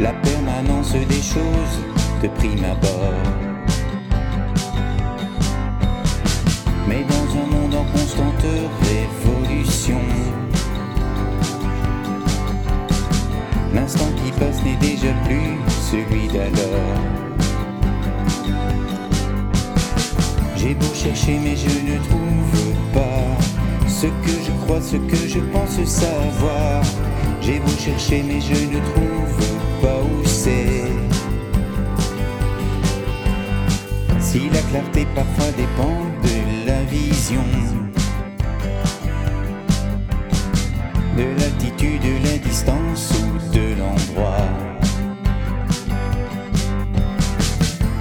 la permanence des choses de prime abord. Mais dans un monde en constante révolution, l'instant qui passe n'est déjà plus celui d'alors. J'ai beau chercher mais je ne trouve pas ce que je crois, ce que je pense savoir. J'ai beau chercher mais je Si la clarté parfois dépend de la vision, de l'altitude, de la distance ou de l'endroit.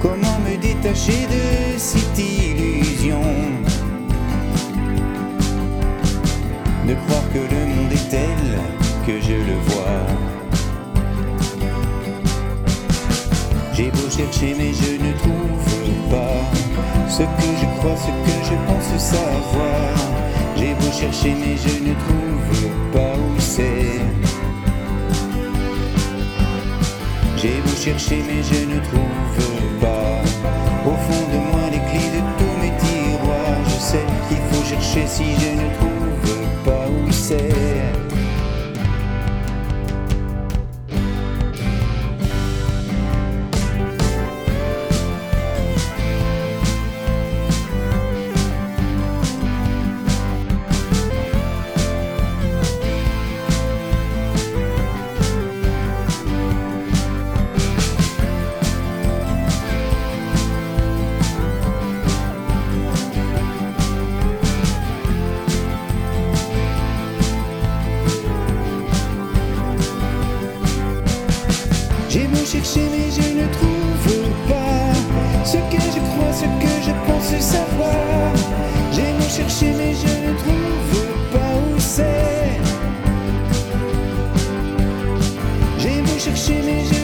Comment me détacher de cette illusion? De croire que le monde est tel que je le vois. J'ai beau chercher mais je ne trouve ce que je crois, ce que je pense savoir. J'ai beau chercher mais je ne trouve pas où c'est. J'ai beau chercher mais je ne trouve pas Au fond de moi les clés de tous mes tiroirs Je sais qu'il faut chercher si je ne trouve J'ai beau chercher mais je ne trouve pas ce que je crois, ce que je pense savoir. J'ai beau chercher mais je ne trouve pas où c'est. J'ai beau chercher mais je